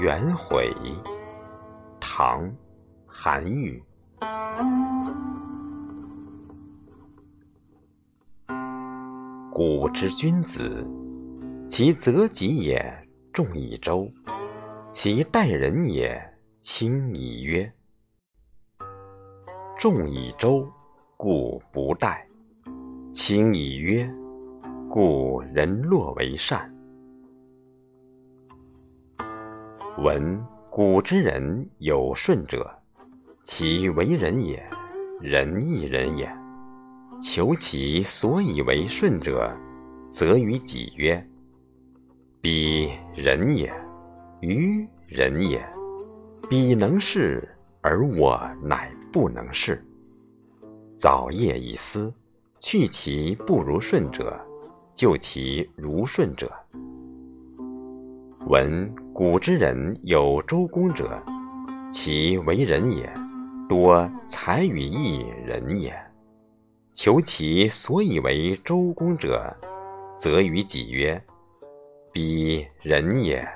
元悔，唐·韩愈。古之君子，其择己也重以周，其待人也轻以约。重以周，故不待；轻以约，故人若为善。闻古之人有顺者，其为人也，仁义人也。求其所以为顺者，则于己曰：“彼仁也，愚仁也。彼能事，而我乃不能事。”早夜以思，去其不如顺者，就其如顺者。闻古之人有周公者，其为人也，多才与义人也。求其所以为周公者，则于己曰：“彼仁也，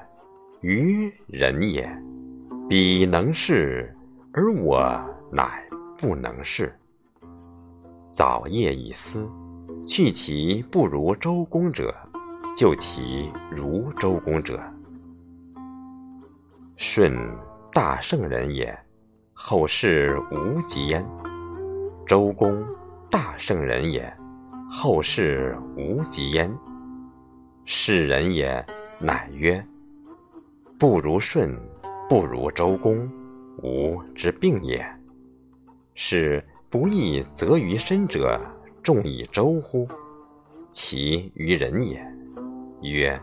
愚仁也。彼能事，而我乃不能事。”早夜以思，去其不如周公者，就其如周公者。舜，大圣人也，后世无及焉。周公。大圣人也，后世无及焉。是人也，乃曰：不如舜，不如周公，吾之病也。是不义则于身者，重以周乎？其于人也，曰：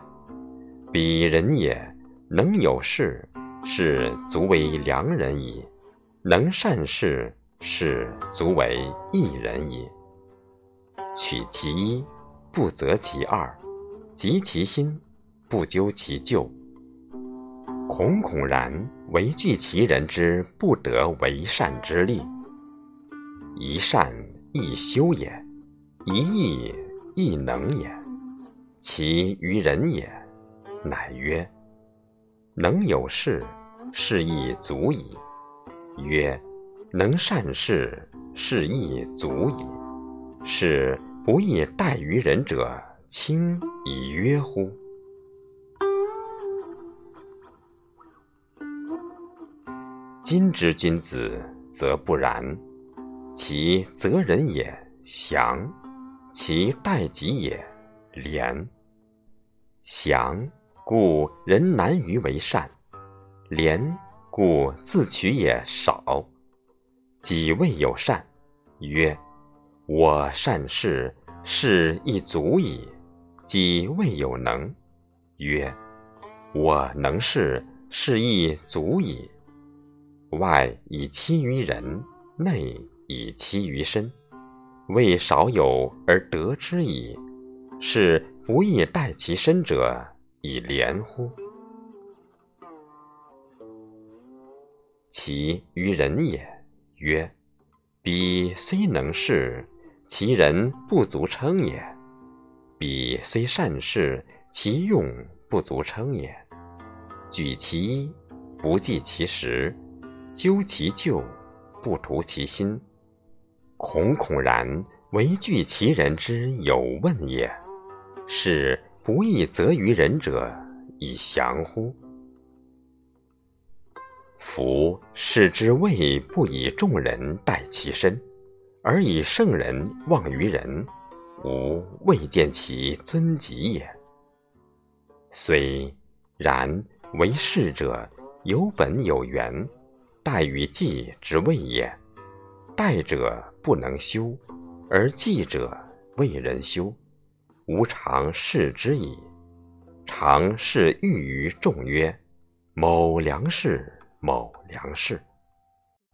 彼人也，能有事，是足为良人矣；能善事。是足为一人矣。取其一，不择其二；急其心，不究其咎。恐恐然为惧其人之不得为善之力。一善亦修也，一义亦能也。其于人也，乃曰：能有事，是亦足矣。曰。能善事，是亦足矣。是不亦待于人者，轻以约乎？今之君子，则不然。其责人也，祥；其待己也，廉。祥，故人难于为善；廉，故自取也少。己未有善，曰：“我善事，事亦足矣。”己未有能，曰：“我能事，事亦足矣。”外以欺于人，内以欺于身，未少有而得之矣。是不亦待其身者以廉乎？其于人也。曰：彼虽能事，其人不足称也；彼虽善事，其用不足称也。举其一，不计其实；究其咎，不图其心。恐恐然为惧其人之有问也。是不亦责于人者以降乎？夫士之谓不以众人待其身，而以圣人望于人，吾未见其尊己也。虽然，为士者有本有源，待于祭之谓也。待者不能修，而计者为人修，吾常视之矣。常视欲于众曰：某良士。某良士，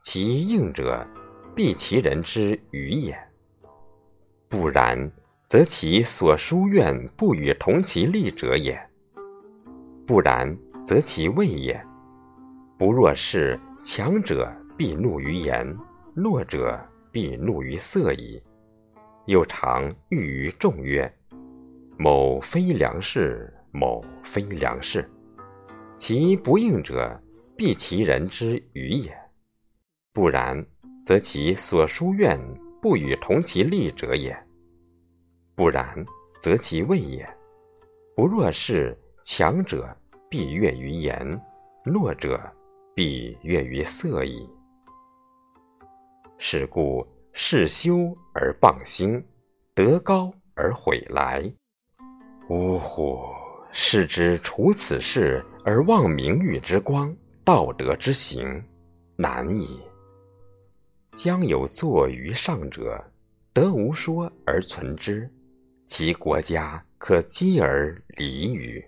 其应者，必其人之愚也。不然，则其所书愿不与同其利者也。不然，则其位也。不若是强者，必怒于言；弱者，必怒于色矣。又常欲于众曰：某非良士，某非良士。其不应者，必其人之愚也；不然，则其所书怨不与同其利者也；不然，则其位也。不若是强者，必悦于言；弱者，必悦于色矣。是故，事修而谤兴，德高而毁来。呜呼！是之处此事而忘名誉之光，道德之行，难矣。将有作于上者，得无说而存之，其国家可积而离于。